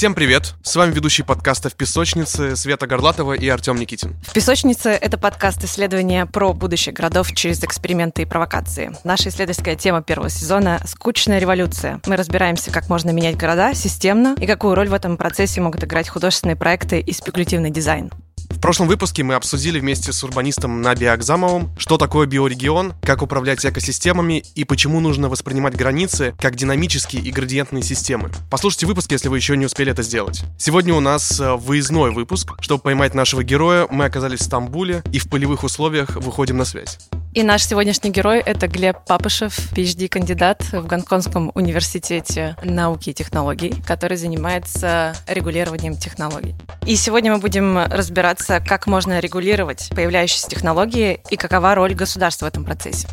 Всем привет! С вами ведущий подкаста «В песочнице» Света Горлатова и Артем Никитин. «В песочнице» — это подкаст исследования про будущее городов через эксперименты и провокации. Наша исследовательская тема первого сезона — «Скучная революция». Мы разбираемся, как можно менять города системно и какую роль в этом процессе могут играть художественные проекты и спекулятивный дизайн. В прошлом выпуске мы обсудили вместе с урбанистом Наби Акзамовым, что такое биорегион, как управлять экосистемами и почему нужно воспринимать границы как динамические и градиентные системы. Послушайте выпуск, если вы еще не успели это сделать. Сегодня у нас э, выездной выпуск. Чтобы поймать нашего героя, мы оказались в Стамбуле и в полевых условиях выходим на связь. И наш сегодняшний герой — это Глеб Папышев, PhD-кандидат в Гонконгском университете науки и технологий, который занимается регулированием технологий. И сегодня мы будем разбираться, как можно регулировать появляющиеся технологии и какова роль государства в этом процессе.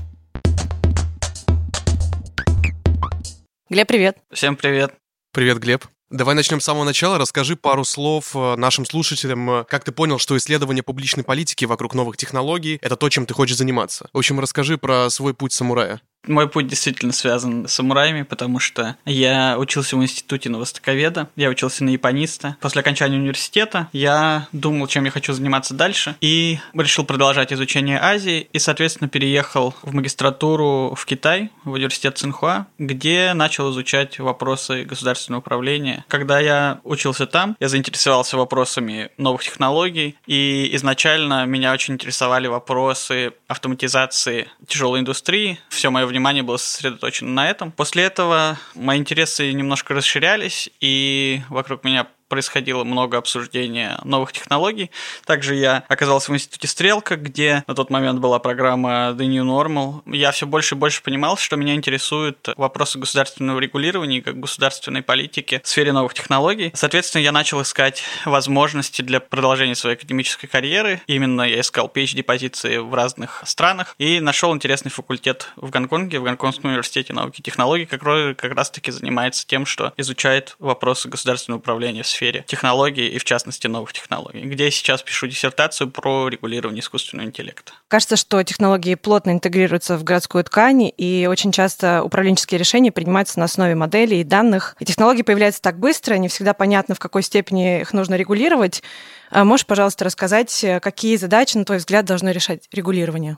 Глеб, привет. Всем привет. Привет, Глеб. Давай начнем с самого начала. Расскажи пару слов э, нашим слушателям, э, как ты понял, что исследование публичной политики вокруг новых технологий — это то, чем ты хочешь заниматься. В общем, расскажи про свой путь самурая. Мой путь действительно связан с самураями, потому что я учился в институте на востоковеда, я учился на япониста. После окончания университета я думал, чем я хочу заниматься дальше, и решил продолжать изучение Азии, и, соответственно, переехал в магистратуру в Китай, в университет Цинхуа, где начал изучать вопросы государственного управления. Когда я учился там, я заинтересовался вопросами новых технологий, и изначально меня очень интересовали вопросы автоматизации тяжелой индустрии. Все мое внимание было сосредоточено на этом. После этого мои интересы немножко расширялись, и вокруг меня происходило много обсуждения новых технологий. Также я оказался в институте Стрелка, где на тот момент была программа The New Normal. Я все больше и больше понимал, что меня интересуют вопросы государственного регулирования как государственной политики в сфере новых технологий. Соответственно, я начал искать возможности для продолжения своей академической карьеры. Именно я искал PhD-позиции в разных странах и нашел интересный факультет в Гонконге, в Гонконгском университете науки и технологий, который как раз-таки занимается тем, что изучает вопросы государственного управления в сфере технологий и, в частности, новых технологий, где я сейчас пишу диссертацию про регулирование искусственного интеллекта. Кажется, что технологии плотно интегрируются в городскую ткань, и очень часто управленческие решения принимаются на основе моделей и данных. И технологии появляются так быстро, не всегда понятно, в какой степени их нужно регулировать. А можешь, пожалуйста, рассказать, какие задачи, на твой взгляд, должно решать регулирование?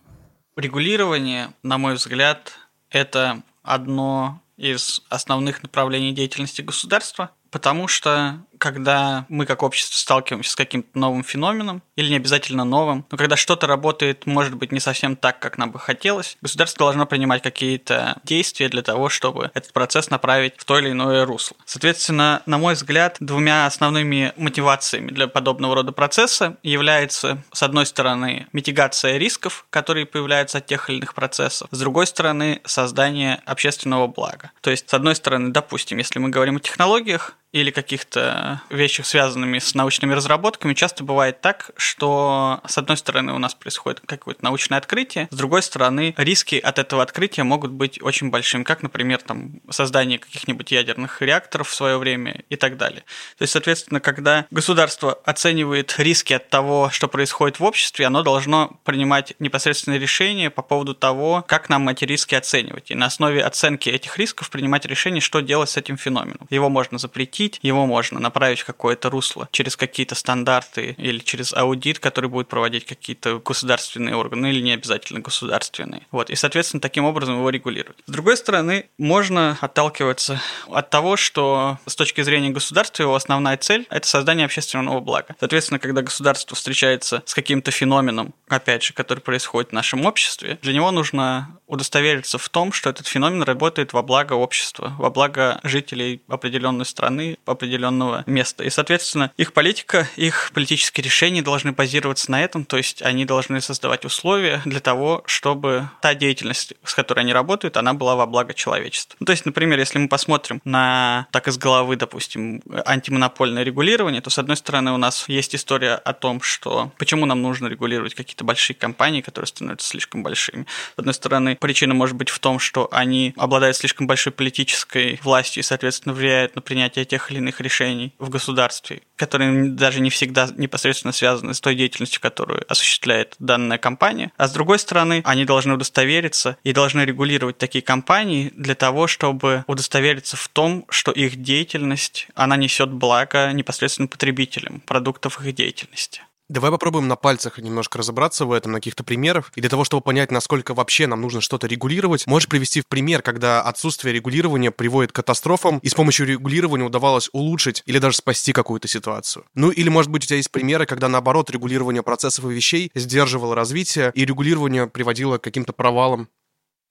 Регулирование, на мой взгляд, это одно из основных направлений деятельности государства, потому что когда мы как общество сталкиваемся с каким-то новым феноменом, или не обязательно новым, но когда что-то работает, может быть, не совсем так, как нам бы хотелось, государство должно принимать какие-то действия для того, чтобы этот процесс направить в то или иное русло. Соответственно, на мой взгляд, двумя основными мотивациями для подобного рода процесса является, с одной стороны, митигация рисков, которые появляются от тех или иных процессов, с другой стороны, создание общественного блага. То есть, с одной стороны, допустим, если мы говорим о технологиях, или каких-то вещах, связанными с научными разработками, часто бывает так, что с одной стороны у нас происходит какое-то научное открытие, с другой стороны риски от этого открытия могут быть очень большими, как, например, там, создание каких-нибудь ядерных реакторов в свое время и так далее. То есть, соответственно, когда государство оценивает риски от того, что происходит в обществе, оно должно принимать непосредственные решения по поводу того, как нам эти риски оценивать. И на основе оценки этих рисков принимать решение, что делать с этим феноменом. Его можно запретить, запретить, его можно направить в какое-то русло через какие-то стандарты или через аудит, который будет проводить какие-то государственные органы или не обязательно государственные. Вот, и, соответственно, таким образом его регулировать. С другой стороны, можно отталкиваться от того, что с точки зрения государства его основная цель – это создание общественного блага. Соответственно, когда государство встречается с каким-то феноменом, опять же, который происходит в нашем обществе, для него нужно удостовериться в том, что этот феномен работает во благо общества, во благо жителей определенной страны определенного места. И, соответственно, их политика, их политические решения должны базироваться на этом, то есть они должны создавать условия для того, чтобы та деятельность, с которой они работают, она была во благо человечества. Ну, то есть, например, если мы посмотрим на, так из головы, допустим, антимонопольное регулирование, то, с одной стороны, у нас есть история о том, что почему нам нужно регулировать какие-то большие компании, которые становятся слишком большими. С одной стороны, причина может быть в том, что они обладают слишком большой политической властью и, соответственно, влияют на принятие тех тех или иных решений в государстве, которые даже не всегда непосредственно связаны с той деятельностью, которую осуществляет данная компания. А с другой стороны, они должны удостовериться и должны регулировать такие компании для того, чтобы удостовериться в том, что их деятельность, она несет благо непосредственно потребителям продуктов их деятельности. Давай попробуем на пальцах немножко разобраться в этом, на каких-то примерах. И для того, чтобы понять, насколько вообще нам нужно что-то регулировать, можешь привести в пример, когда отсутствие регулирования приводит к катастрофам, и с помощью регулирования удавалось улучшить или даже спасти какую-то ситуацию. Ну или, может быть, у тебя есть примеры, когда, наоборот, регулирование процессов и вещей сдерживало развитие, и регулирование приводило к каким-то провалам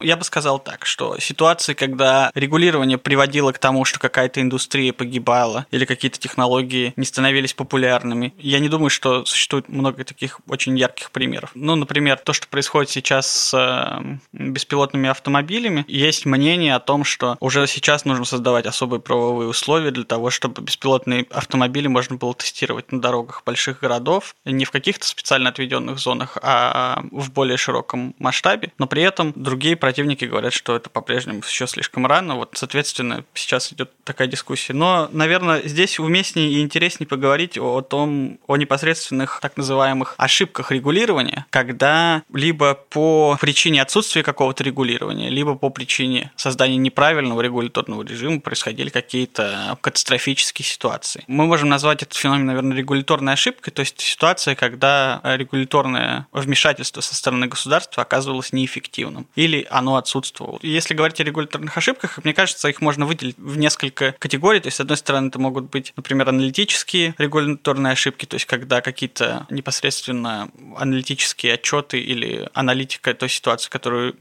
я бы сказал так, что ситуации, когда регулирование приводило к тому, что какая-то индустрия погибала или какие-то технологии не становились популярными, я не думаю, что существует много таких очень ярких примеров. Ну, например, то, что происходит сейчас с э, беспилотными автомобилями, есть мнение о том, что уже сейчас нужно создавать особые правовые условия для того, чтобы беспилотные автомобили можно было тестировать на дорогах больших городов, не в каких-то специально отведенных зонах, а в более широком масштабе, но при этом другие противники говорят, что это по-прежнему еще слишком рано. Вот, соответственно, сейчас идет такая дискуссия. Но, наверное, здесь уместнее и интереснее поговорить о том, о непосредственных так называемых ошибках регулирования, когда либо по причине отсутствия какого-то регулирования, либо по причине создания неправильного регуляторного режима происходили какие-то катастрофические ситуации. Мы можем назвать этот феномен, наверное, регуляторной ошибкой, то есть ситуация, когда регуляторное вмешательство со стороны государства оказывалось неэффективным. Или оно отсутствовало. Если говорить о регуляторных ошибках, мне кажется, их можно выделить в несколько категорий. То есть, с одной стороны, это могут быть, например, аналитические регуляторные ошибки, то есть, когда какие-то непосредственно аналитические отчеты или аналитика той ситуации, которую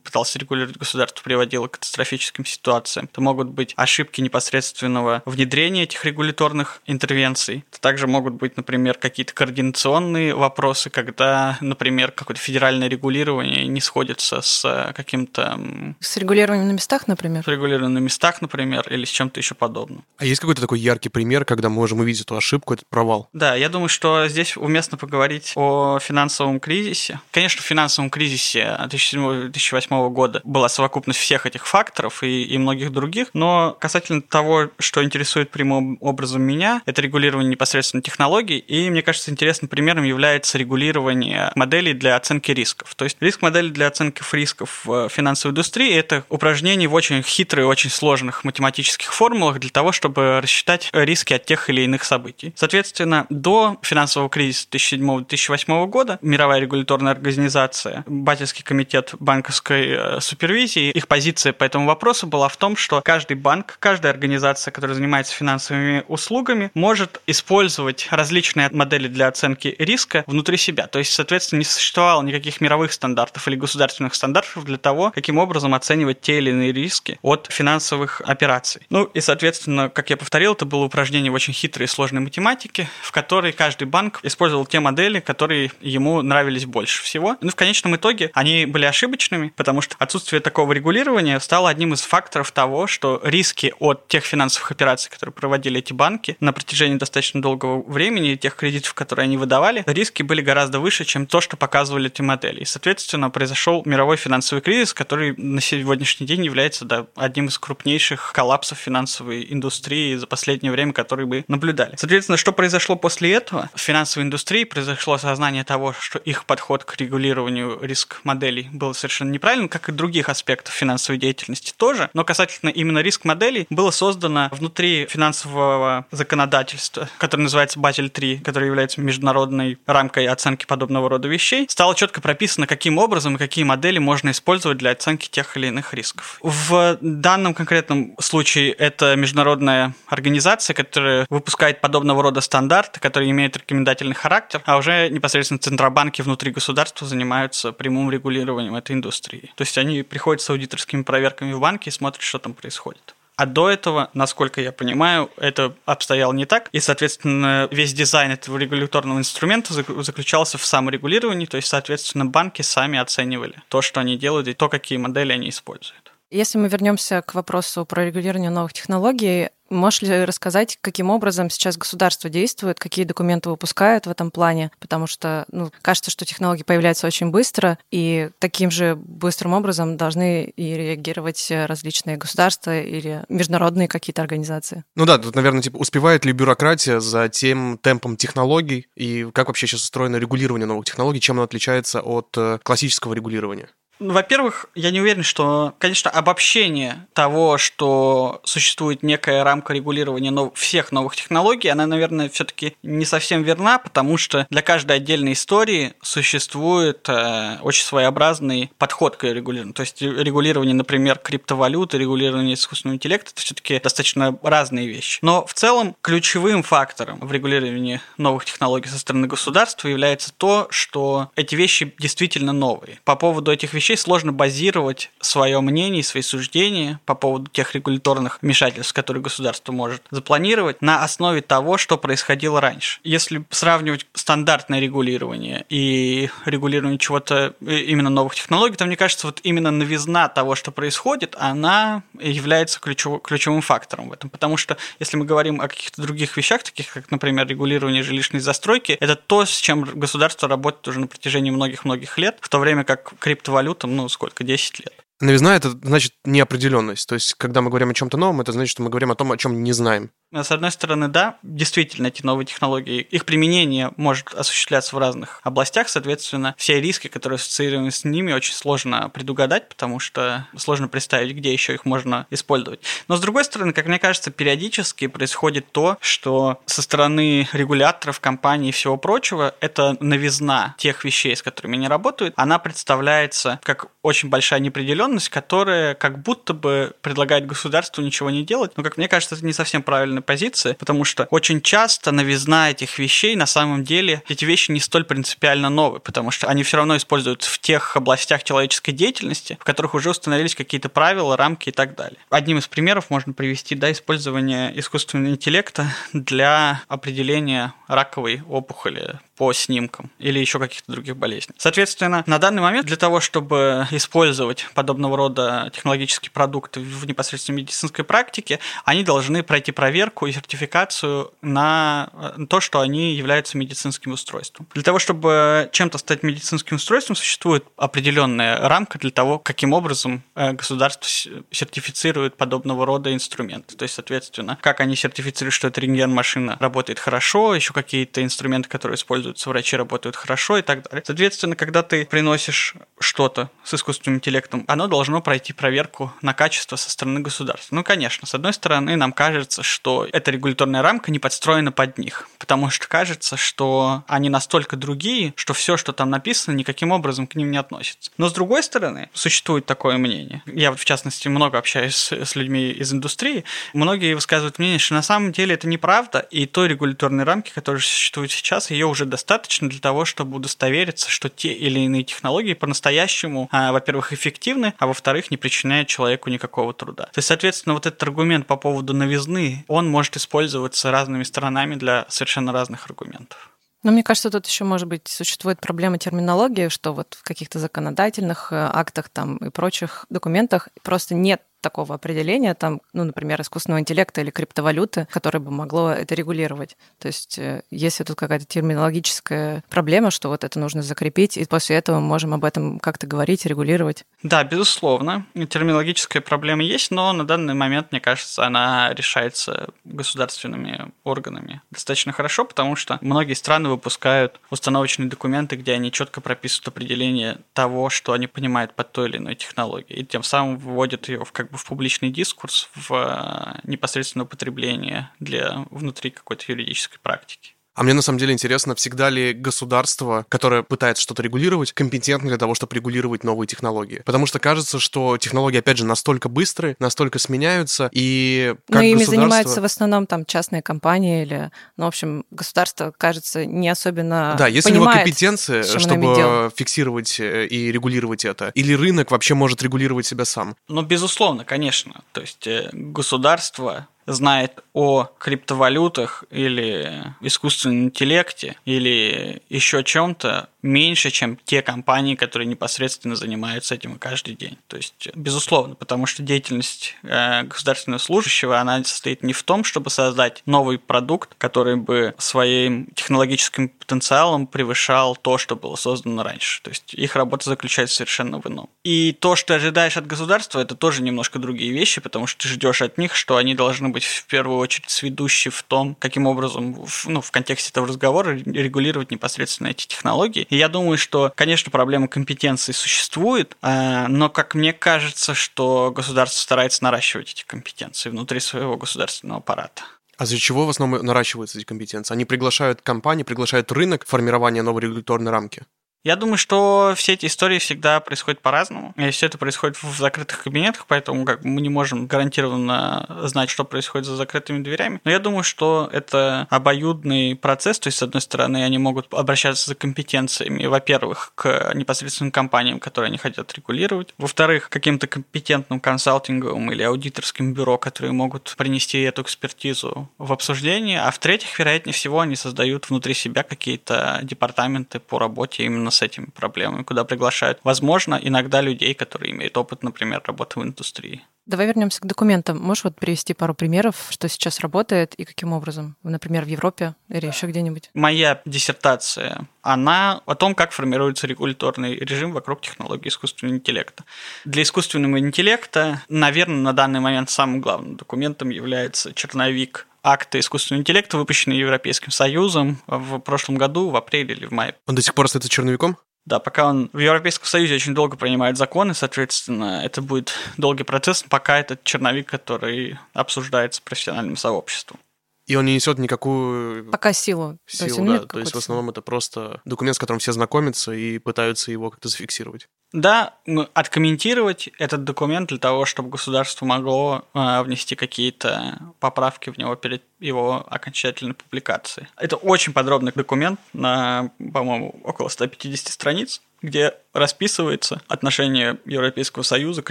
пытался регулировать государство, приводила к катастрофическим ситуациям. Это могут быть ошибки непосредственного внедрения этих регуляторных интервенций. Это также могут быть, например, какие-то координационные вопросы, когда, например, какое-то федеральное регулирование не сходится с каким-то... С регулированием на местах, например? С регулированием на местах, например, или с чем-то еще подобным. А есть какой-то такой яркий пример, когда мы можем увидеть эту ошибку, этот провал? Да, я думаю, что здесь уместно поговорить о финансовом кризисе. Конечно, в финансовом кризисе 2007-2008 года была совокупность всех этих факторов и, и многих других, но касательно того, что интересует прямым образом меня, это регулирование непосредственно технологий, и мне кажется, интересным примером является регулирование моделей для оценки рисков. То есть риск модели для оценки рисков финансовой индустрии – это упражнение в очень хитрых очень сложных математических формулах для того, чтобы рассчитать риски от тех или иных событий. Соответственно, до финансового кризиса 2007-2008 года мировая регуляторная организация, Базельский комитет банковской э, супервизии, их позиция по этому вопросу была в том, что каждый банк, каждая организация, которая занимается финансовыми услугами, может использовать различные модели для оценки риска внутри себя. То есть, соответственно, не существовало никаких мировых стандартов или государственных стандартов для того, каким образом оценивать те или иные риски от финансовых операций. Ну и, соответственно, как я повторил, это было упражнение в очень хитрой и сложной математике, в которой каждый банк использовал те модели, которые ему нравились больше всего. Ну, в конечном итоге они были ошибочными, потому что отсутствие такого регулирования стало одним из факторов того, что риски от тех финансовых операций, которые проводили эти банки на протяжении достаточно долгого времени, тех кредитов, которые они выдавали, риски были гораздо выше, чем то, что показывали эти модели. И, соответственно, произошел мировой финансовый кризис, который на сегодняшний день является да, одним из крупнейших коллапсов финансовой индустрии за последнее время, которые мы наблюдали. Соответственно, что произошло после этого? В финансовой индустрии произошло осознание того, что их подход к регулированию риск-моделей был совершенно неправильным, как и других аспектов финансовой деятельности тоже. Но касательно именно риск-моделей было создано внутри финансового законодательства, которое называется Базель 3, который является международной рамкой оценки подобного рода вещей, стало четко прописано, каким образом и какие модели можно использовать для оценки тех или иных рисков. В данном конкретном случае это международная организация, которая выпускает подобного рода стандарты, которые имеют рекомендательный характер, а уже непосредственно центробанки внутри государства занимаются прямым регулированием этой индустрии. То есть они приходят с аудиторскими проверками в банки и смотрят, что там происходит. А до этого, насколько я понимаю, это обстояло не так. И, соответственно, весь дизайн этого регуляторного инструмента заключался в саморегулировании. То есть, соответственно, банки сами оценивали то, что они делают, и то, какие модели они используют. Если мы вернемся к вопросу про регулирование новых технологий, Можешь ли рассказать, каким образом сейчас государство действует, какие документы выпускают в этом плане? Потому что ну, кажется, что технологии появляются очень быстро, и таким же быстрым образом должны и реагировать различные государства или международные какие-то организации. Ну да, тут, наверное, типа, успевает ли бюрократия за тем темпом технологий, и как вообще сейчас устроено регулирование новых технологий, чем оно отличается от э, классического регулирования? Ну, во-первых, я не уверен, что, конечно, обобщение того, что существует некая рамка регулирования нов- всех новых технологий, она, наверное, все-таки не совсем верна, потому что для каждой отдельной истории существует э, очень своеобразный подход к регулированию. То есть регулирование, например, криптовалюты, регулирование искусственного интеллекта это все-таки достаточно разные вещи. Но в целом ключевым фактором в регулировании новых технологий со стороны государства является то, что эти вещи действительно новые. По поводу этих вещей вещей сложно базировать свое мнение, свои суждения по поводу тех регуляторных вмешательств, которые государство может запланировать на основе того, что происходило раньше. Если сравнивать стандартное регулирование и регулирование чего-то, э, именно новых технологий, то мне кажется, вот именно новизна того, что происходит, она является ключевым, ключевым фактором в этом. Потому что если мы говорим о каких-то других вещах, таких как, например, регулирование жилищной застройки, это то, с чем государство работает уже на протяжении многих-многих лет, в то время как криптовалюта там, ну, сколько, 10 лет. Новизна — это значит неопределенность. То есть, когда мы говорим о чем-то новом, это значит, что мы говорим о том, о чем не знаем. С одной стороны, да, действительно, эти новые технологии, их применение может осуществляться в разных областях, соответственно, все риски, которые ассоциированы с ними, очень сложно предугадать, потому что сложно представить, где еще их можно использовать. Но с другой стороны, как мне кажется, периодически происходит то, что со стороны регуляторов, компаний и всего прочего, эта новизна тех вещей, с которыми они работают, она представляется как очень большая неопределенность, которая как будто бы предлагает государству ничего не делать. Но, как мне кажется, это не совсем правильная позиция, потому что очень часто новизна этих вещей, на самом деле, эти вещи не столь принципиально новые, потому что они все равно используются в тех областях человеческой деятельности, в которых уже установились какие-то правила, рамки и так далее. Одним из примеров можно привести да, использование искусственного интеллекта для определения раковой опухоли по снимкам или еще каких-то других болезней. Соответственно, на данный момент для того, чтобы использовать подобного рода технологические продукты в непосредственной медицинской практике, они должны пройти проверку и сертификацию на э, то, что они являются медицинским устройством. Для того, чтобы чем-то стать медицинским устройством, существует определенная рамка для того, каким образом э, государство сертифицирует подобного рода инструменты. То есть, соответственно, как они сертифицируют, что эта рентген-машина работает хорошо, еще какие-то инструменты, которые используют пользуются, врачи работают хорошо и так далее. Соответственно, когда ты приносишь что-то с искусственным интеллектом, оно должно пройти проверку на качество со стороны государства. Ну, конечно, с одной стороны, нам кажется, что эта регуляторная рамка не подстроена под них, потому что кажется, что они настолько другие, что все, что там написано, никаким образом к ним не относится. Но с другой стороны, существует такое мнение. Я вот, в частности, много общаюсь с, с людьми из индустрии. Многие высказывают мнение, что на самом деле это неправда, и той регуляторной рамки, которая существует сейчас, ее уже достаточно для того, чтобы удостовериться, что те или иные технологии по-настоящему, а, во-первых, эффективны, а во-вторых, не причиняют человеку никакого труда. То есть, соответственно, вот этот аргумент по поводу новизны, он может использоваться разными сторонами для совершенно разных аргументов. Но мне кажется, тут еще, может быть, существует проблема терминологии, что вот в каких-то законодательных э, актах там и прочих документах просто нет такого определения, там, ну, например, искусственного интеллекта или криптовалюты, которое бы могло это регулировать. То есть э, если тут какая-то терминологическая проблема, что вот это нужно закрепить, и после этого мы можем об этом как-то говорить, регулировать. Да, безусловно, терминологическая проблема есть, но на данный момент, мне кажется, она решается государственными органами достаточно хорошо, потому что многие страны выпускают установочные документы, где они четко прописывают определение того, что они понимают под той или иной технологией, и тем самым вводят ее в как в публичный дискурс, в э, непосредственное употребление для внутри какой-то юридической практики. А мне на самом деле интересно, всегда ли государство, которое пытается что-то регулировать, компетентно для того, чтобы регулировать новые технологии? Потому что кажется, что технологии, опять же, настолько быстрые, настолько сменяются, и как Ну, ими государство... занимаются в основном там частные компании или, ну, в общем, государство, кажется, не особенно Да, если понимает, у него компетенция, чтобы фиксировать э, и регулировать это, или рынок вообще может регулировать себя сам? Ну, безусловно, конечно. То есть э, государство знает о криптовалютах или искусственном интеллекте или еще чем-то меньше, чем те компании, которые непосредственно занимаются этим каждый день. То есть, безусловно, потому что деятельность э, государственного служащего, она состоит не в том, чтобы создать новый продукт, который бы своим технологическим потенциалом превышал то, что было создано раньше. То есть, их работа заключается совершенно в ином. И то, что ожидаешь от государства, это тоже немножко другие вещи, потому что ты ждешь от них, что они должны быть в первую очередь сведущие в том, каким образом, ну, в контексте этого разговора регулировать непосредственно эти технологии. И я думаю, что, конечно, проблема компетенции существует, а, но, как мне кажется, что государство старается наращивать эти компетенции внутри своего государственного аппарата. А за чего в основном наращиваются эти компетенции? Они приглашают компании, приглашают рынок в формирование новой регуляторной рамки? Я думаю, что все эти истории всегда происходят по-разному. И все это происходит в закрытых кабинетах, поэтому как мы не можем гарантированно знать, что происходит за закрытыми дверями. Но я думаю, что это обоюдный процесс. То есть, с одной стороны, они могут обращаться за компетенциями, во-первых, к непосредственным компаниям, которые они хотят регулировать. Во-вторых, каким-то компетентным консалтинговым или аудиторским бюро, которые могут принести эту экспертизу в обсуждение. А в-третьих, вероятнее всего, они создают внутри себя какие-то департаменты по работе именно с этими проблемами, куда приглашают, возможно, иногда людей, которые имеют опыт, например, работы в индустрии. Давай вернемся к документам. Можешь вот привести пару примеров, что сейчас работает и каким образом? Например, в Европе или еще где-нибудь? Моя диссертация, она о том, как формируется регуляторный режим вокруг технологии искусственного интеллекта. Для искусственного интеллекта, наверное, на данный момент самым главным документом является черновик акты искусственного интеллекта, выпущенные Европейским Союзом в прошлом году, в апреле или в мае. Он до сих пор остается черновиком? Да, пока он в Европейском Союзе очень долго принимает законы, соответственно, это будет долгий процесс, пока этот черновик, который обсуждается профессиональным сообществом. И он не несет никакую... Пока силу. Силу, то есть, да. То есть в основном это просто документ, с которым все знакомятся и пытаются его как-то зафиксировать. Да, откомментировать этот документ для того, чтобы государство могло э, внести какие-то поправки в него перед его окончательной публикацией. Это очень подробный документ на, по-моему, около 150 страниц, где расписывается отношение Европейского Союза к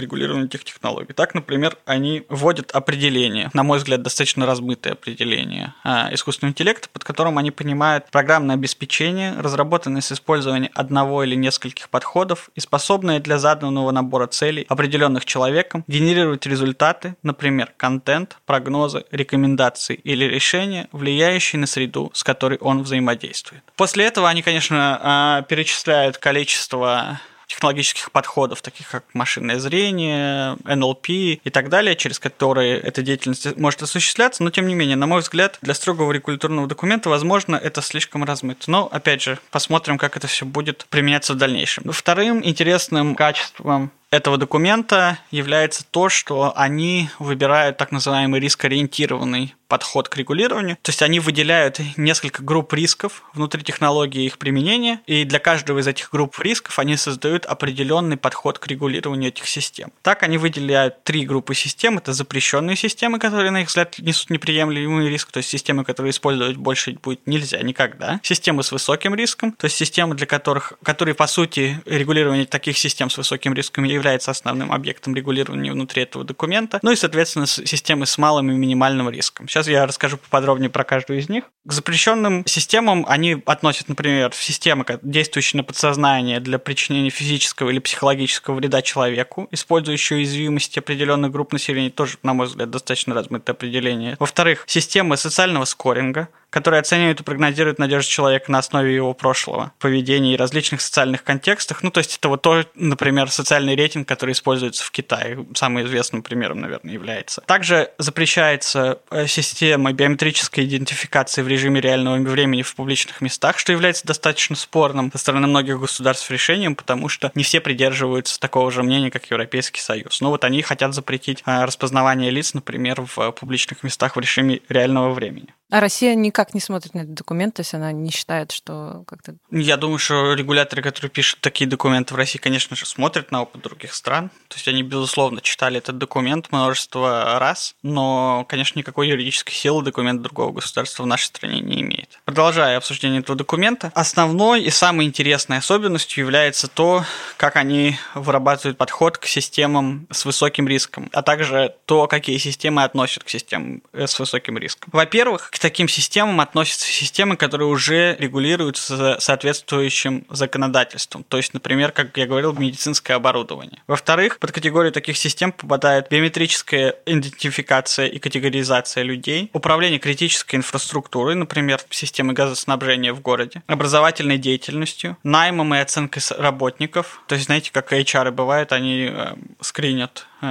регулированию этих технологий. Так, например, они вводят определение, на мой взгляд, достаточно размытое определение а, искусственного интеллекта, под которым они понимают программное обеспечение, разработанное с использованием одного или нескольких подходов и способное для заданного набора целей, определенных человеком, генерировать результаты, например, контент, прогнозы, рекомендации или решения, влияющие на среду, с которой он взаимодействует. После этого они, конечно, а, перечисляют количество технологических подходов, таких как машинное зрение, НЛП и так далее, через которые эта деятельность может осуществляться, но тем не менее, на мой взгляд, для строгого регуляторного документа, возможно, это слишком размыто. Но, опять же, посмотрим, как это все будет применяться в дальнейшем. Вторым интересным качеством этого документа является то, что они выбирают так называемый рискоориентированный подход к регулированию. То есть они выделяют несколько групп рисков внутри технологии их применения, и для каждого из этих групп рисков они создают определенный подход к регулированию этих систем. Так они выделяют три группы систем. Это запрещенные системы, которые, на их взгляд, несут неприемлемый риск, то есть системы, которые использовать больше будет нельзя никогда. Системы с высоким риском, то есть системы, для которых, которые, по сути, регулирование таких систем с высоким риском является основным объектом регулирования внутри этого документа. Ну и, соответственно, системы с малым и минимальным риском. Сейчас я расскажу поподробнее про каждую из них. К запрещенным системам они относят, например, системы, действующие на подсознание для причинения физического или психологического вреда человеку, использующие уязвимости определенных групп населения, тоже, на мой взгляд, достаточно размытое определение. Во-вторых, системы социального скоринга, которые оценивают и прогнозируют надежду человека на основе его прошлого, поведения и различных социальных контекстах. Ну, то есть это вот то, например, социальный рейтинг, который используется в Китае. Самым известным примером, наверное, является. Также запрещается э, система биометрической идентификации в режиме реального времени в публичных местах, что является достаточно спорным со стороны многих государств решением, потому что не все придерживаются такого же мнения, как Европейский Союз. Но вот они хотят запретить э, распознавание лиц, например, в публичных местах в режиме реального времени. А Россия никак не смотрит на этот документ, то есть она не считает, что как-то... Я думаю, что регуляторы, которые пишут такие документы в России, конечно же, смотрят на опыт других стран. То есть они, безусловно, читали этот документ множество раз, но, конечно, никакой юридической силы документ другого государства в нашей стране не имеет. Продолжая обсуждение этого документа, основной и самой интересной особенностью является то, как они вырабатывают подход к системам с высоким риском, а также то, какие системы относят к системам с высоким риском. Во-первых, к таким системам относятся системы, которые уже регулируются соответствующим законодательством. То есть, например, как я говорил, медицинское оборудование. Во-вторых, под категорию таких систем попадает биометрическая идентификация и категоризация людей, управление критической инфраструктурой, например, системы газоснабжения в городе, образовательной деятельностью, наймом и оценкой работников. То есть, знаете, как HR бывают, они э, скринят э,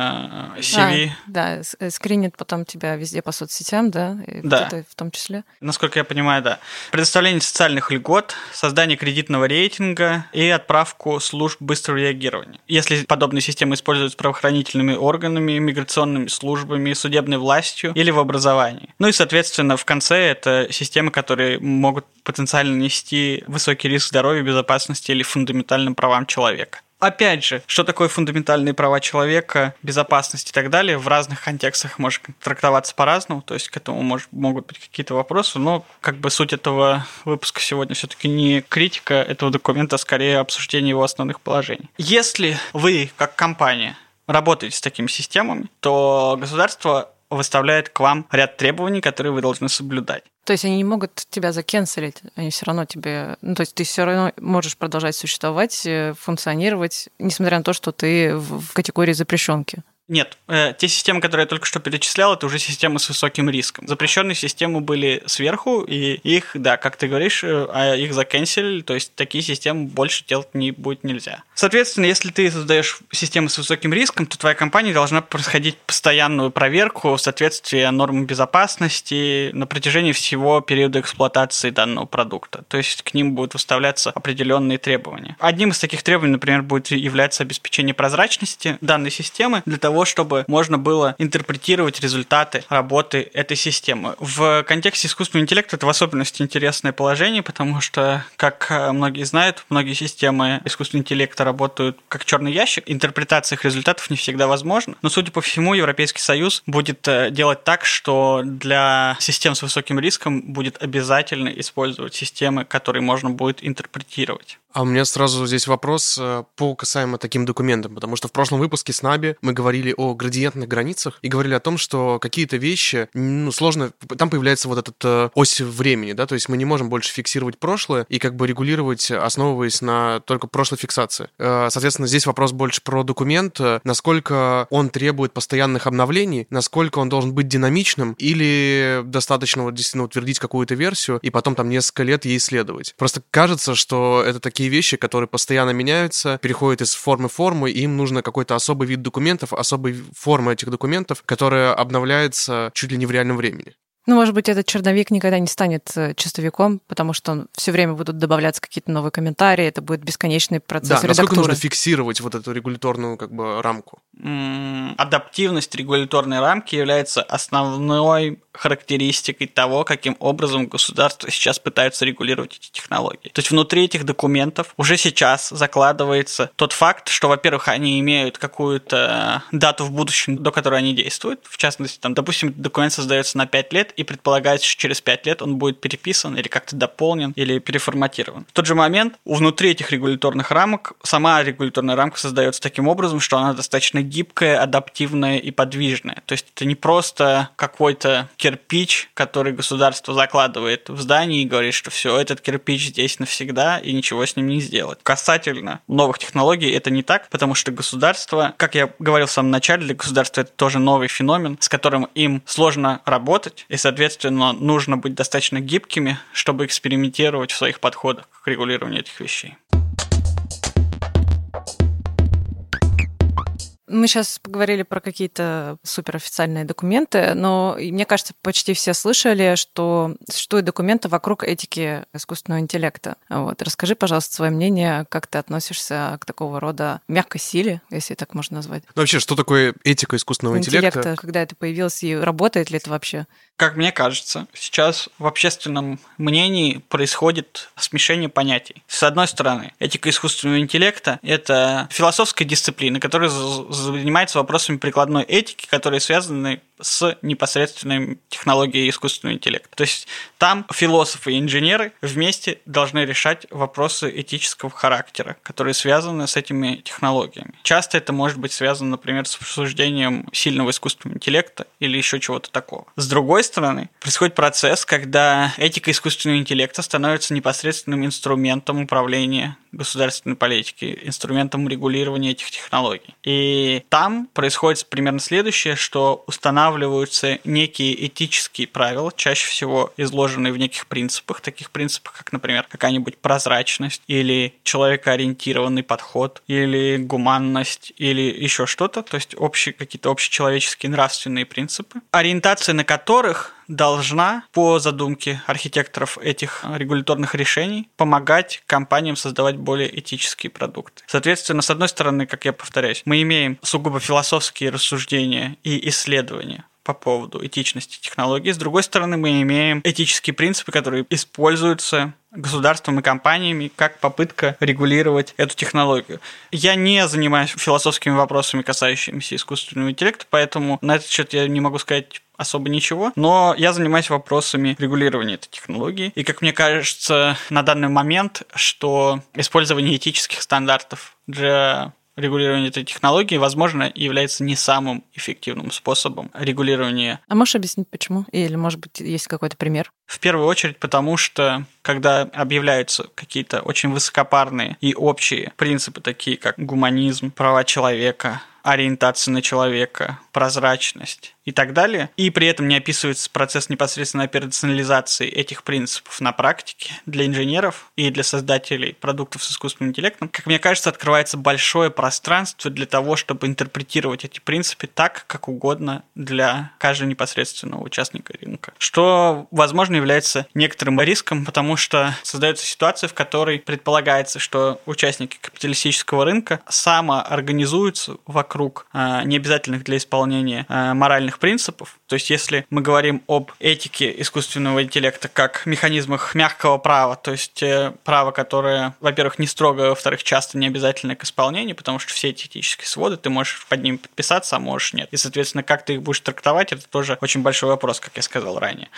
CV. А, да, э, скринит потом тебя везде по соцсетям, да? И да. Вот в том числе. Насколько я понимаю, да. Предоставление социальных льгот, создание кредитного рейтинга и отправку служб быстрого реагирования. Если подобные системы используются правоохранительными органами, миграционными службами, судебной властью или в образовании. Ну и, соответственно, в конце это системы, которые могут потенциально нести высокий риск здоровья, безопасности или фундаментальным правам человека. Опять же, что такое фундаментальные права человека, безопасность и так далее, в разных контекстах может трактоваться по-разному, то есть к этому может, могут быть какие-то вопросы, но как бы суть этого выпуска сегодня все-таки не критика этого документа, а скорее обсуждение его основных положений. Если вы, как компания, работаете с такими системами, то государство выставляет к вам ряд требований, которые вы должны соблюдать. То есть они не могут тебя закенселить, они все равно тебе... Ну, то есть ты все равно можешь продолжать существовать, э, функционировать, несмотря на то, что ты в категории запрещенки. Нет, э, те системы, которые я только что перечислял, это уже системы с высоким риском. Запрещенные системы были сверху, и их, да, как ты говоришь, э, а их заканчивали, то есть такие системы больше делать не будет нельзя. Соответственно, если ты создаешь систему с высоким риском, то твоя компания должна происходить постоянную проверку в соответствии нормам безопасности на протяжении всего периода эксплуатации данного продукта. То есть к ним будут выставляться определенные требования. Одним из таких требований, например, будет являться обеспечение прозрачности данной системы для того, того, чтобы можно было интерпретировать результаты работы этой системы. В контексте искусственного интеллекта это в особенности интересное положение, потому что, как э, многие знают, многие системы искусственного интеллекта работают как черный ящик, интерпретация их результатов не всегда возможна. Но, судя по всему, Европейский Союз будет э, делать так, что для систем с высоким риском будет обязательно использовать системы, которые можно будет интерпретировать. А у меня сразу здесь вопрос э, по касаемо таким документам, потому что в прошлом выпуске с Наби мы говорили о градиентных границах и говорили о том, что какие-то вещи, ну, сложно, там появляется вот этот э, ось времени, да, то есть мы не можем больше фиксировать прошлое и как бы регулировать, основываясь на только прошлой фиксации. Э, соответственно, здесь вопрос больше про документ, насколько он требует постоянных обновлений, насколько он должен быть динамичным или достаточно вот действительно утвердить какую-то версию и потом там несколько лет ей исследовать. Просто кажется, что это такие такие вещи, которые постоянно меняются, переходят из формы в форму, и им нужно какой-то особый вид документов, особой формы этих документов, которая обновляется чуть ли не в реальном времени. Ну, может быть, этот черновик никогда не станет э, чистовиком, потому что все время будут добавляться какие-то новые комментарии, это будет бесконечный процесс да, редактуры. насколько нужно фиксировать вот эту регуляторную как бы рамку? адаптивность регуляторной рамки является основной характеристикой того, каким образом государство сейчас пытается регулировать эти технологии. То есть внутри этих документов уже сейчас закладывается тот факт, что, во-первых, они имеют какую-то дату в будущем, до которой они действуют. В частности, там, допустим, документ создается на 5 лет, и предполагается, что через 5 лет он будет переписан или как-то дополнен или переформатирован. В тот же момент внутри этих регуляторных рамок сама регуляторная рамка создается таким образом, что она достаточно гибкая, адаптивная и подвижная. То есть это не просто какой-то кирпич, который государство закладывает в здание и говорит, что все, этот кирпич здесь навсегда и ничего с ним не сделать. Касательно новых технологий это не так, потому что государство, как я говорил в самом начале, для государства это тоже новый феномен, с которым им сложно работать, и, соответственно, нужно быть достаточно гибкими, чтобы экспериментировать в своих подходах к регулированию этих вещей. Мы сейчас поговорили про какие-то суперофициальные документы, но мне кажется, почти все слышали, что существуют документы вокруг этики искусственного интеллекта. Вот. Расскажи, пожалуйста, свое мнение, как ты относишься к такого рода мягкой силе, если так можно назвать. Ну, вообще, что такое этика искусственного интеллекта? интеллекта? Когда это появилось и работает ли это вообще? Как мне кажется, сейчас в общественном мнении происходит смешение понятий. С одной стороны, этика искусственного интеллекта – это философская дисциплина, которая занимается вопросами прикладной этики, которые связаны с непосредственной технологией искусственного интеллекта. То есть там философы и инженеры вместе должны решать вопросы этического характера, которые связаны с этими технологиями. Часто это может быть связано, например, с обсуждением сильного искусственного интеллекта или еще чего-то такого. С другой стороны, происходит процесс, когда этика искусственного интеллекта становится непосредственным инструментом управления государственной политики, инструментом регулирования этих технологий. И там происходит примерно следующее, что устанавливаются некие этические правила, чаще всего изложенные в неких принципах, таких принципах, как, например, какая-нибудь прозрачность или человекоориентированный подход, или гуманность, или еще что-то, то есть общие, какие-то общечеловеческие нравственные принципы, ориентация на которых должна, по задумке архитекторов этих регуляторных решений, помогать компаниям создавать более этические продукты. Соответственно, с одной стороны, как я повторяюсь, мы имеем сугубо философские рассуждения и исследования по поводу этичности технологий. С другой стороны, мы имеем этические принципы, которые используются государством и компаниями как попытка регулировать эту технологию. Я не занимаюсь философскими вопросами, касающимися искусственного интеллекта, поэтому на этот счет я не могу сказать особо ничего, но я занимаюсь вопросами регулирования этой технологии. И, как мне кажется, на данный момент, что использование этических стандартов для регулирование этой технологии, возможно, является не самым эффективным способом регулирования. А можешь объяснить, почему? Или, может быть, есть какой-то пример? В первую очередь, потому что, когда объявляются какие-то очень высокопарные и общие принципы, такие как гуманизм, права человека, ориентация на человека, прозрачность и так далее, и при этом не описывается процесс непосредственной операционализации этих принципов на практике для инженеров и для создателей продуктов с искусственным интеллектом, как мне кажется, открывается большое пространство для того, чтобы интерпретировать эти принципы так, как угодно для каждого непосредственного участника рынка. Что, возможно, является некоторым риском, потому что создается ситуация, в которой предполагается, что участники капиталистического рынка самоорганизуются вокруг э, необязательных для исполнения э, моральных принципов. То есть, если мы говорим об этике искусственного интеллекта как механизмах мягкого права, то есть э, право, которое, во-первых, не строго, во-вторых, часто не обязательно к исполнению, потому что все эти этические своды, ты можешь под ними подписаться, а можешь нет. И, соответственно, как ты их будешь трактовать, это тоже очень большой вопрос, как я сказал ранее.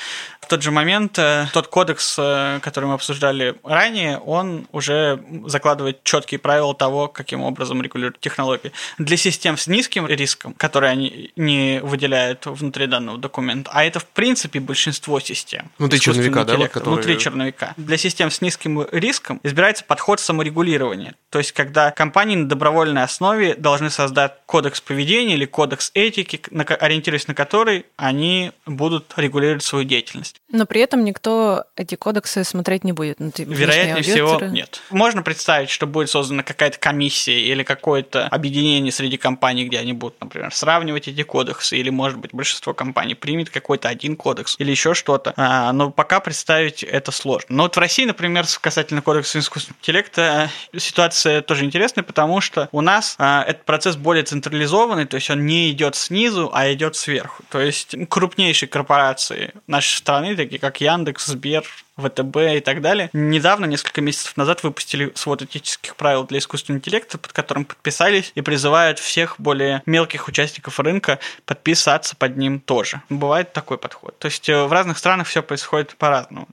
В тот же момент э, тот кодекс, э, который мы обсуждали ранее, он уже закладывает четкие правила того, каким образом регулируют технологии. Для систем с низким риском, которые они не выделяют внутри данного документа, а это в принципе большинство систем. Внутри черновика, да? Вот, которые... Внутри черновика. Для систем с низким риском избирается подход саморегулирования. То есть, когда компании на добровольной основе должны создать кодекс поведения или кодекс этики, ориентируясь на который они будут регулировать свою деятельность. Но при этом никто эти кодексы смотреть не будет. Ну, Вероятнее всего, нет. Можно представить, что будет создана какая-то комиссия или какое-то объединение среди компаний, где они будут, например, сравнивать эти кодексы, или, может быть, большинство компаний примет какой-то один кодекс или еще что-то. А, но пока представить это сложно. Но вот в России, например, касательно кодекса искусственного интеллекта, ситуация тоже интересная, потому что у нас а, этот процесс более централизованный, то есть он не идет снизу, а идет сверху. То есть крупнейшие корпорации нашей страны, такие как Яндекс, Сбер, ВТБ и так далее, недавно, несколько месяцев назад, выпустили свод этических правил для искусственного интеллекта, под которым подписались и призывают всех более мелких участников рынка подписаться под ним тоже. Бывает такой подход. То есть э, в разных странах все происходит по-разному.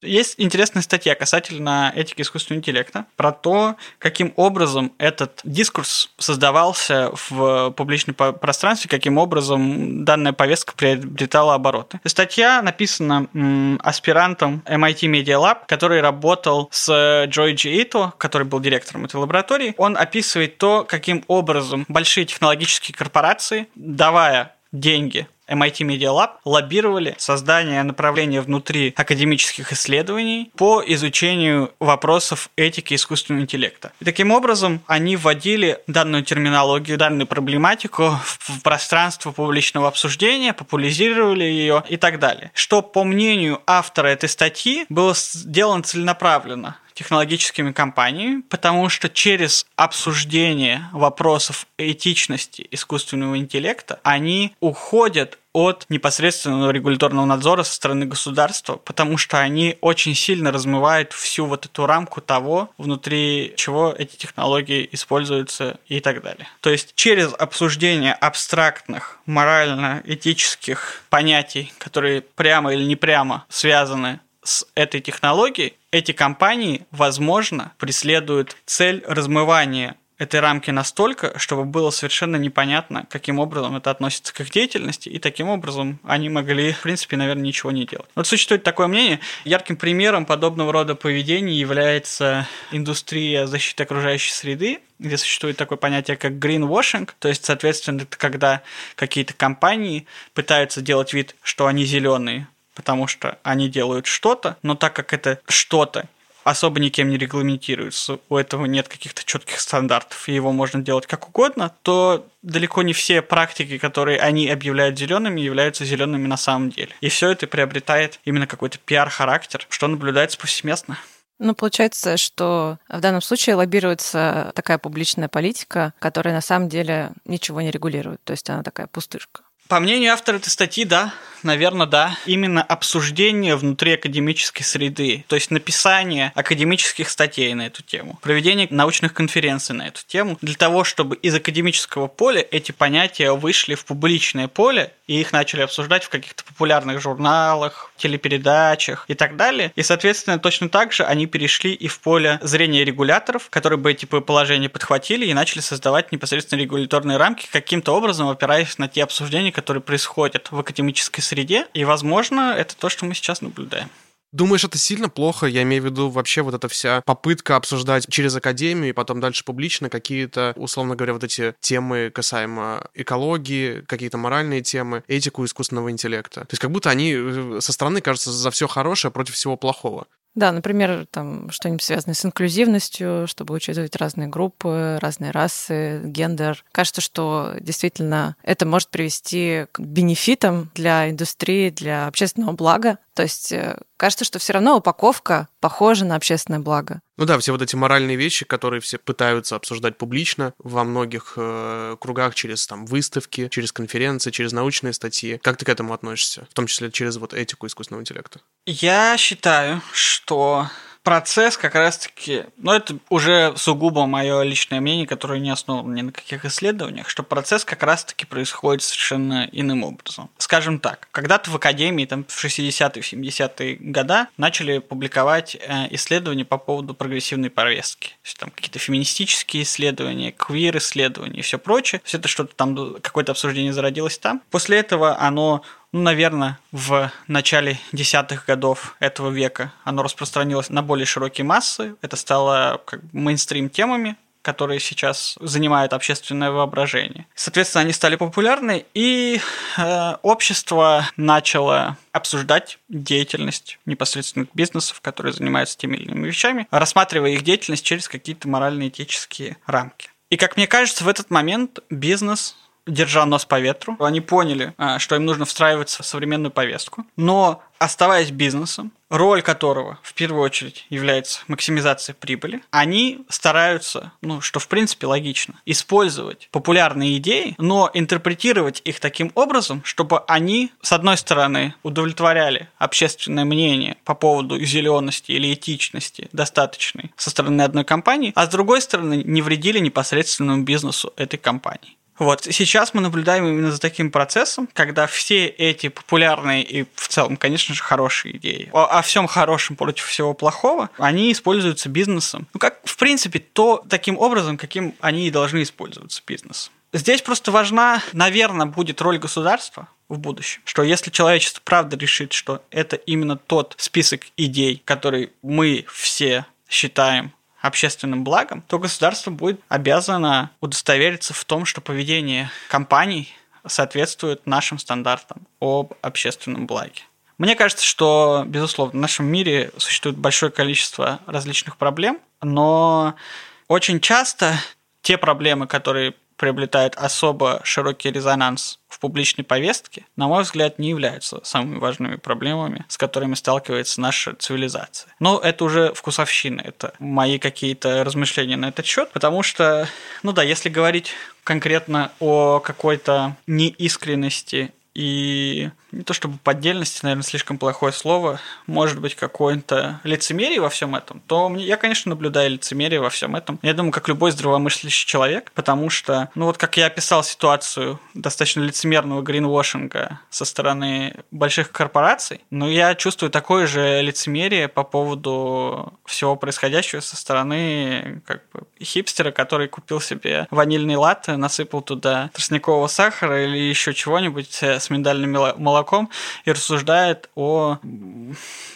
Есть интересная статья касательно этики искусственного интеллекта про то, каким образом этот дискурс создавался в публичном пространстве, каким образом данная повестка приобретала обороты. Статья написана м, аспирантом MIT Media Lab, который работал с Джойджи Ито, который был директором этой лаборатории. Он описывает то, каким образом большие технологические корпорации, давая деньги MIT Media Lab лоббировали создание направления внутри академических исследований по изучению вопросов этики искусственного интеллекта. И таким образом они вводили данную терминологию, данную проблематику в пространство публичного обсуждения, популяризировали ее и так далее. Что, по мнению автора этой статьи, было сделано целенаправленно технологическими компаниями, потому что через обсуждение вопросов этичности искусственного интеллекта они уходят от непосредственного регуляторного надзора со стороны государства, потому что они очень сильно размывают всю вот эту рамку того, внутри чего эти технологии используются и так далее. То есть через обсуждение абстрактных морально-этических понятий, которые прямо или не прямо связаны с этой технологией, эти компании, возможно, преследуют цель размывания этой рамки настолько, чтобы было совершенно непонятно, каким образом это относится к их деятельности, и таким образом они могли, в принципе, наверное, ничего не делать. Вот существует такое мнение. Ярким примером подобного рода поведения является индустрия защиты окружающей среды, где существует такое понятие, как greenwashing, то есть, соответственно, это когда какие-то компании пытаются делать вид, что они зеленые, потому что они делают что-то, но так как это что-то особо никем не регламентируется, у этого нет каких-то четких стандартов, и его можно делать как угодно, то далеко не все практики, которые они объявляют зелеными, являются зелеными на самом деле. И все это приобретает именно какой-то пиар-характер, что наблюдается повсеместно. Ну, получается, что в данном случае лоббируется такая публичная политика, которая на самом деле ничего не регулирует. То есть она такая пустышка. По мнению автора этой статьи, да, наверное, да. Именно обсуждение внутри академической среды, то есть написание академических статей на эту тему, проведение научных конференций на эту тему, для того, чтобы из академического поля эти понятия вышли в публичное поле и их начали обсуждать в каких-то популярных журналах, телепередачах и так далее. И, соответственно, точно так же они перешли и в поле зрения регуляторов, которые бы эти положения подхватили и начали создавать непосредственно регуляторные рамки, каким-то образом опираясь на те обсуждения, которые происходят в академической среде. И, возможно, это то, что мы сейчас наблюдаем. Думаешь, это сильно плохо? Я имею в виду вообще вот эта вся попытка обсуждать через академию и потом дальше публично какие-то, условно говоря, вот эти темы касаемо экологии, какие-то моральные темы, этику искусственного интеллекта. То есть как будто они э, со стороны кажутся за все хорошее против всего плохого. Да, например, там что-нибудь связанное с инклюзивностью, чтобы учитывать разные группы, разные расы, гендер. Кажется, что действительно это может привести к бенефитам для индустрии, для общественного блага. То есть э, кажется, что все равно упаковка похожа на общественное благо. Ну да, все вот эти моральные вещи, которые все пытаются обсуждать публично во многих э, кругах через там выставки, через конференции, через научные статьи. Как ты к этому относишься? В том числе через вот этику искусственного интеллекта. Я считаю, что процесс как раз-таки, ну это уже сугубо мое личное мнение, которое не основано ни на каких исследованиях, что процесс как раз-таки происходит совершенно иным образом. Скажем так, когда-то в академии, там в 60-е, 70-е года начали публиковать э, исследования по поводу прогрессивной повестки. То есть там какие-то феминистические исследования, квир-исследования и все прочее. Все это что-то там, какое-то обсуждение зародилось там. После этого оно ну, наверное, в начале десятых годов этого века оно распространилось на более широкие массы. Это стало как бы мейнстрим темами, которые сейчас занимают общественное воображение. Соответственно, они стали популярны, и э, общество начало обсуждать деятельность непосредственно бизнесов, которые занимаются теми или иными вещами, рассматривая их деятельность через какие-то морально-этические рамки. И, как мне кажется, в этот момент бизнес держа нос по ветру. Они поняли, а, что им нужно встраиваться в современную повестку. Но оставаясь бизнесом, роль которого в первую очередь является максимизация прибыли, они стараются, ну, что в принципе логично, использовать популярные идеи, но интерпретировать их таким образом, чтобы они, с одной стороны, удовлетворяли общественное мнение по поводу зелености или этичности достаточной со стороны одной компании, а с другой стороны, не вредили непосредственному бизнесу этой компании. Вот сейчас мы наблюдаем именно за таким процессом, когда все эти популярные и в целом, конечно же, хорошие идеи о, о всем хорошем против всего плохого, они используются бизнесом. Ну, как, в принципе, то таким образом, каким они и должны использоваться бизнесом. Здесь просто важна, наверное, будет роль государства в будущем. Что если человечество правда решит, что это именно тот список идей, который мы все считаем общественным благом, то государство будет обязано удостовериться в том, что поведение компаний соответствуют нашим стандартам об общественном благе. Мне кажется, что, безусловно, в нашем мире существует большое количество различных проблем, но очень часто те проблемы, которые приобретают особо широкий резонанс в публичной повестке, на мой взгляд, не являются самыми важными проблемами, с которыми сталкивается наша цивилизация. Но это уже вкусовщина, это мои какие-то размышления на этот счет, потому что, ну да, если говорить конкретно о какой-то неискренности и не то чтобы поддельность, наверное, слишком плохое слово, может быть, какое-то лицемерие во всем этом, то я, конечно, наблюдаю лицемерие во всем этом. Я думаю, как любой здравомыслящий человек, потому что, ну вот как я описал ситуацию достаточно лицемерного гринвошинга со стороны больших корпораций, но я чувствую такое же лицемерие по поводу всего происходящего со стороны как бы хипстера, который купил себе ванильный латте, насыпал туда тростникового сахара или еще чего-нибудь с миндальным молоком молоком и рассуждает о...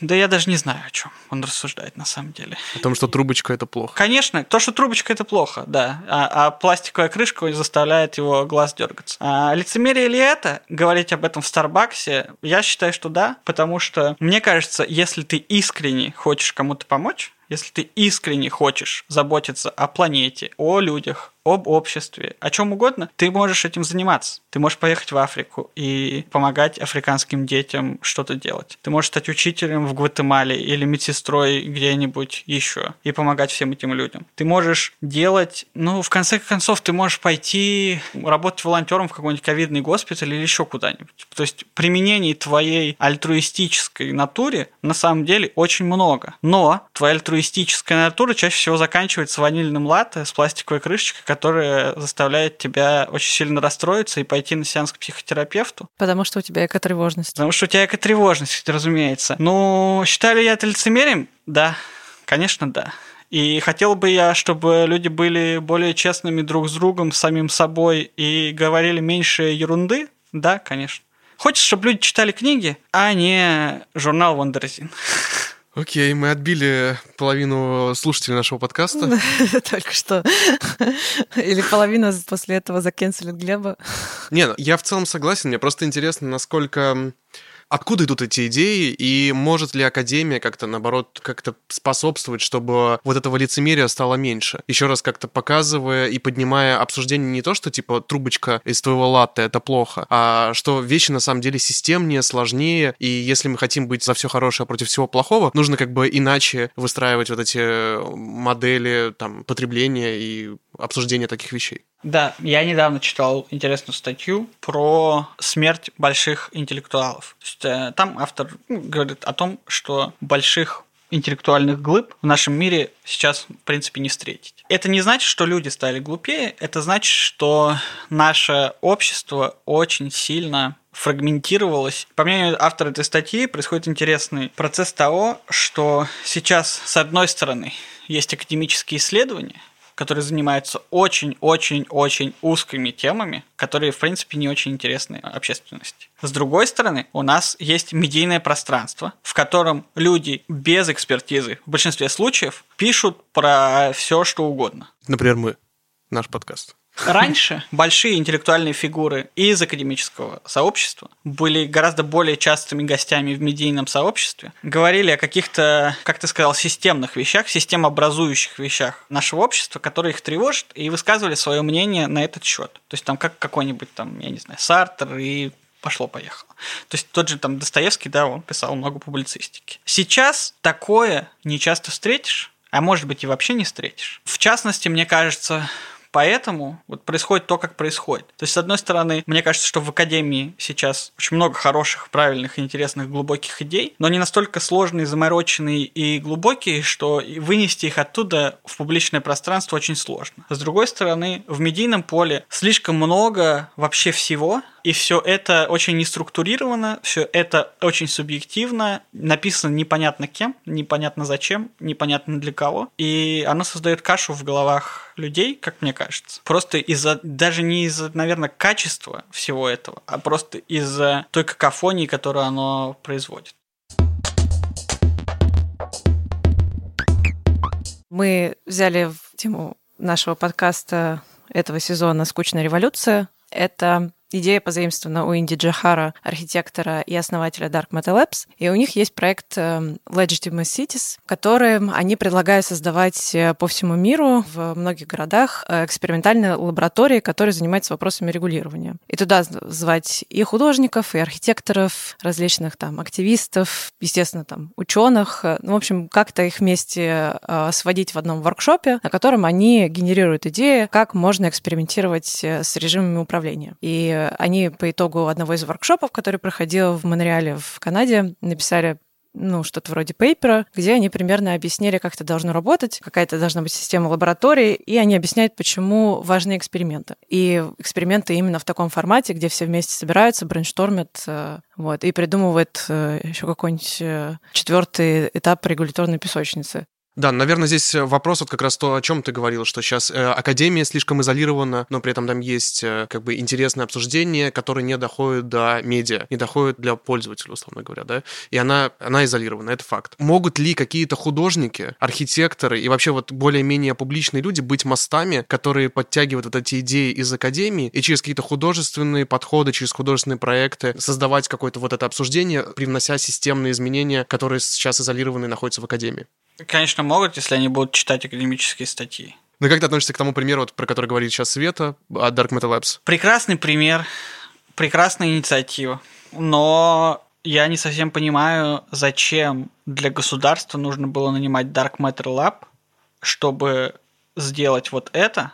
Да я даже не знаю, о чем он рассуждает на самом деле. О том, что трубочка это плохо. Конечно, то, что трубочка это плохо, да. А, а пластиковая крышка заставляет его глаз дергаться. А лицемерие ли это? Говорить об этом в Старбаксе? Я считаю, что да, потому что мне кажется, если ты искренне хочешь кому-то помочь, если ты искренне хочешь заботиться о планете, о людях, об обществе, о чем угодно, ты можешь этим заниматься. Ты можешь поехать в Африку и помогать африканским детям что-то делать. Ты можешь стать учителем в Гватемале или медсестрой где-нибудь еще и помогать всем этим людям. Ты можешь делать, ну, в конце концов, ты можешь пойти работать волонтером в какой-нибудь ковидный госпиталь или еще куда-нибудь. То есть применений твоей альтруистической натуре на самом деле очень много. Но твоя альтруистическая натура чаще всего заканчивается ванильным латте с пластиковой крышечкой, которая заставляет тебя очень сильно расстроиться и пойти на сеанс к психотерапевту. Потому что у тебя экотревожность. Потому что у тебя экотревожность, разумеется. Ну, считаю ли я это лицемерием? Да, конечно, да. И хотел бы я, чтобы люди были более честными друг с другом, с самим собой и говорили меньше ерунды? Да, конечно. Хочешь, чтобы люди читали книги, а не журнал Wonderzine. Окей, мы отбили половину слушателей нашего подкаста. Только что. Или половина после этого закенселит Глеба. Не, я в целом согласен. Мне просто интересно, насколько Откуда идут эти идеи, и может ли Академия как-то, наоборот, как-то способствовать, чтобы вот этого лицемерия стало меньше? Еще раз как-то показывая и поднимая обсуждение не то, что, типа, трубочка из твоего латте — это плохо, а что вещи на самом деле системнее, сложнее, и если мы хотим быть за все хорошее против всего плохого, нужно как бы иначе выстраивать вот эти модели там потребления и обсуждения таких вещей. Да, я недавно читал интересную статью про смерть больших интеллектуалов. То есть, э, там автор ну, говорит о том, что больших интеллектуальных глыб в нашем мире сейчас, в принципе, не встретить. Это не значит, что люди стали глупее, это значит, что наше общество очень сильно фрагментировалось. По мнению автора этой статьи, происходит интересный процесс того, что сейчас, с одной стороны, есть академические исследования, которые занимаются очень-очень-очень узкими темами, которые, в принципе, не очень интересны общественности. С другой стороны, у нас есть медийное пространство, в котором люди без экспертизы в большинстве случаев пишут про все, что угодно. Например, мы, наш подкаст. Раньше большие интеллектуальные фигуры из академического сообщества были гораздо более частыми гостями в медийном сообществе, говорили о каких-то, как ты сказал, системных вещах, системообразующих вещах нашего общества, которые их тревожат, и высказывали свое мнение на этот счет. То есть там как какой-нибудь там, я не знаю, Сартер и пошло-поехало. То есть тот же там Достоевский, да, он писал много публицистики. Сейчас такое не часто встретишь, а может быть и вообще не встретишь. В частности, мне кажется, Поэтому вот происходит то, как происходит. То есть, с одной стороны, мне кажется, что в Академии сейчас очень много хороших, правильных, интересных, глубоких идей, но они настолько сложные, замороченные и глубокие, что вынести их оттуда в публичное пространство очень сложно. С другой стороны, в медийном поле слишком много вообще всего, и все это очень неструктурировано, все это очень субъективно, написано непонятно кем, непонятно зачем, непонятно для кого. И оно создает кашу в головах людей, как мне кажется. Просто из-за, даже не из-за, наверное, качества всего этого, а просто из-за той какофонии, которую оно производит. Мы взяли в тему нашего подкаста этого сезона «Скучная революция». Это идея позаимствована у Инди Джахара, архитектора и основателя Dark Matter Labs. И у них есть проект эм, Legitimate Cities, который они предлагают создавать э, по всему миру в многих городах э, экспериментальные лаборатории, которые занимаются вопросами регулирования. И туда звать и художников, и архитекторов, различных там активистов, естественно, там ученых. Ну, в общем, как-то их вместе э, сводить в одном воркшопе, на котором они генерируют идеи, как можно экспериментировать с режимами управления. И они по итогу одного из воркшопов, который проходил в Монреале в Канаде, написали ну, что-то вроде пейпера, где они примерно объяснили, как это должно работать, какая-то должна быть система лаборатории, и они объясняют, почему важны эксперименты. И эксперименты именно в таком формате, где все вместе собираются, брейнштормят, э, вот, и придумывают э, еще какой-нибудь э, четвертый этап регуляторной песочницы. Да, наверное, здесь э, вопрос вот как раз то, о чем ты говорил, что сейчас э, академия слишком изолирована, но при этом там есть э, как бы интересное обсуждение, которое не доходит до медиа, не доходит для пользователя, условно говоря, да, и она, она изолирована, это факт. Могут ли какие-то художники, архитекторы и вообще вот более-менее публичные люди быть мостами, которые подтягивают вот эти идеи из академии и через какие-то художественные подходы, через художественные проекты создавать какое-то вот это обсуждение, привнося системные изменения, которые сейчас изолированы находятся в академии? Конечно, могут, если они будут читать академические статьи. Ну как ты относишься к тому примеру, вот, про который говорит сейчас Света от Dark Metal Labs? Прекрасный пример, прекрасная инициатива. Но я не совсем понимаю, зачем для государства нужно было нанимать Dark Matter Lab, чтобы сделать вот это,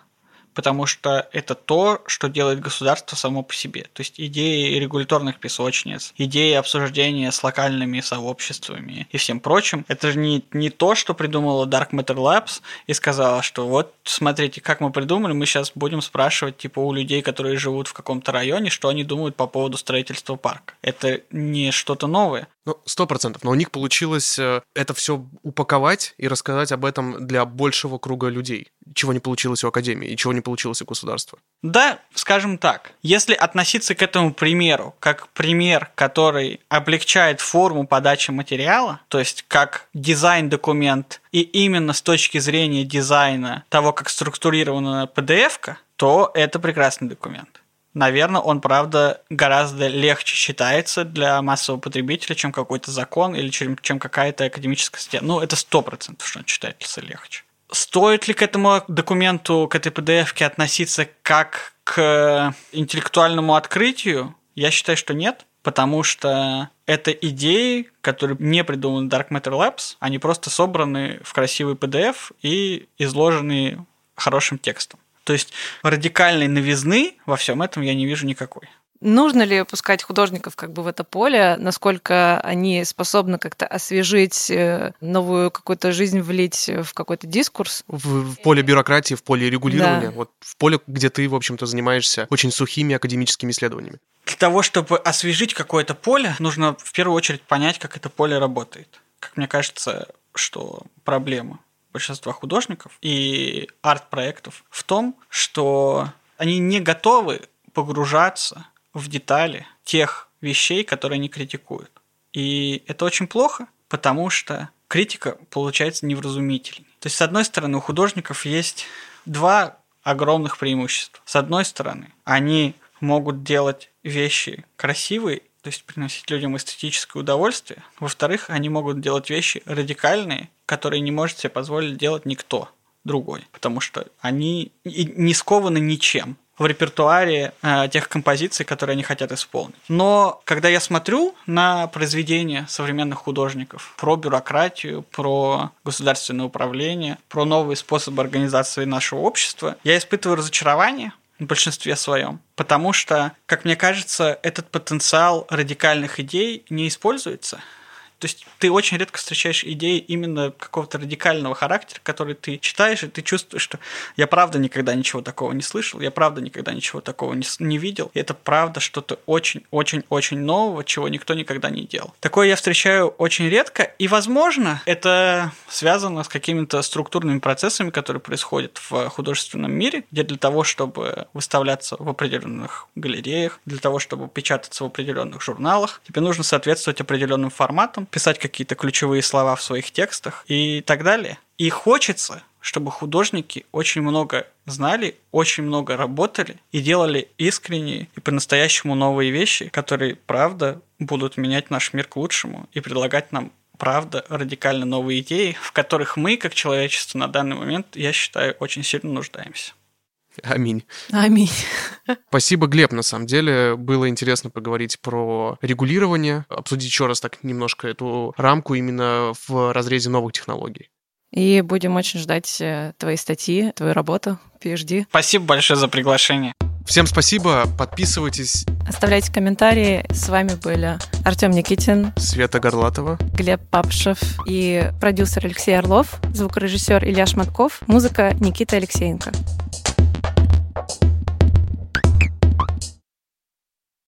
потому что это то, что делает государство само по себе. То есть идеи регуляторных песочниц, идеи обсуждения с локальными сообществами и всем прочим, это же не, не то, что придумала Dark Matter Labs и сказала, что вот смотрите, как мы придумали, мы сейчас будем спрашивать типа у людей, которые живут в каком-то районе, что они думают по поводу строительства парка. Это не что-то новое. Ну, сто процентов. Но у них получилось э, это все упаковать и рассказать об этом для большего круга людей, чего не получилось у Академии и чего не получилось у государства. Да, скажем так, если относиться к этому примеру как пример, который облегчает форму подачи материала, то есть как дизайн-документ, и именно с точки зрения дизайна того, как структурирована PDF, то это прекрасный документ. Наверное, он, правда, гораздо легче читается для массового потребителя, чем какой-то закон или чем, чем какая-то академическая статья. Ну, это сто процентов, что он читается легче. Стоит ли к этому документу, к этой PDF относиться как к интеллектуальному открытию? Я считаю, что нет, потому что это идеи, которые не придуманы Dark Matter Labs, они просто собраны в красивый PDF и изложены хорошим текстом. То есть радикальной новизны во всем этом я не вижу никакой. Нужно ли пускать художников как бы в это поле? Насколько они способны как-то освежить э, новую какую-то жизнь, влить в какой-то дискурс? В, в поле бюрократии, в поле регулирования, да. вот в поле, где ты, в общем-то, занимаешься очень сухими академическими исследованиями. Для того, чтобы освежить какое-то поле, нужно в первую очередь понять, как это поле работает. Как мне кажется, что проблема большинства художников и арт-проектов в том, что они не готовы погружаться в детали тех вещей, которые они критикуют. И это очень плохо, потому что критика получается невразумительной. То есть, с одной стороны, у художников есть два огромных преимущества. С одной стороны, они могут делать вещи красивые то есть приносить людям эстетическое удовольствие. Во-вторых, они могут делать вещи радикальные, которые не может себе позволить делать никто другой, потому что они не скованы ничем в репертуаре э, тех композиций, которые они хотят исполнить. Но когда я смотрю на произведения современных художников про бюрократию, про государственное управление, про новые способы организации нашего общества, я испытываю разочарование, в большинстве своем. Потому что, как мне кажется, этот потенциал радикальных идей не используется. То есть ты очень редко встречаешь идеи именно какого-то радикального характера, который ты читаешь, и ты чувствуешь, что я правда никогда ничего такого не слышал, я правда никогда ничего такого не, не видел. И это правда что-то очень-очень-очень нового, чего никто никогда не делал. Такое я встречаю очень редко, и, возможно, это связано с какими-то структурными процессами, которые происходят в художественном мире, где для того, чтобы выставляться в определенных галереях, для того, чтобы печататься в определенных журналах, тебе нужно соответствовать определенным форматам, писать какие-то ключевые слова в своих текстах и так далее. И хочется, чтобы художники очень много знали, очень много работали и делали искренние и по-настоящему новые вещи, которые, правда, будут менять наш мир к лучшему и предлагать нам правда, радикально новые идеи, в которых мы, как человечество, на данный момент, я считаю, очень сильно нуждаемся. Аминь. Аминь. Спасибо, Глеб, на самом деле. Было интересно поговорить про регулирование, обсудить еще раз так немножко эту рамку именно в разрезе новых технологий. И будем очень ждать э, твои статьи, твою работу, PhD. Спасибо большое за приглашение. Всем спасибо, подписывайтесь. Оставляйте комментарии. С вами были Артем Никитин, Света Горлатова, Глеб Папшев и продюсер Алексей Орлов, звукорежиссер Илья Шматков, музыка Никита Алексеенко.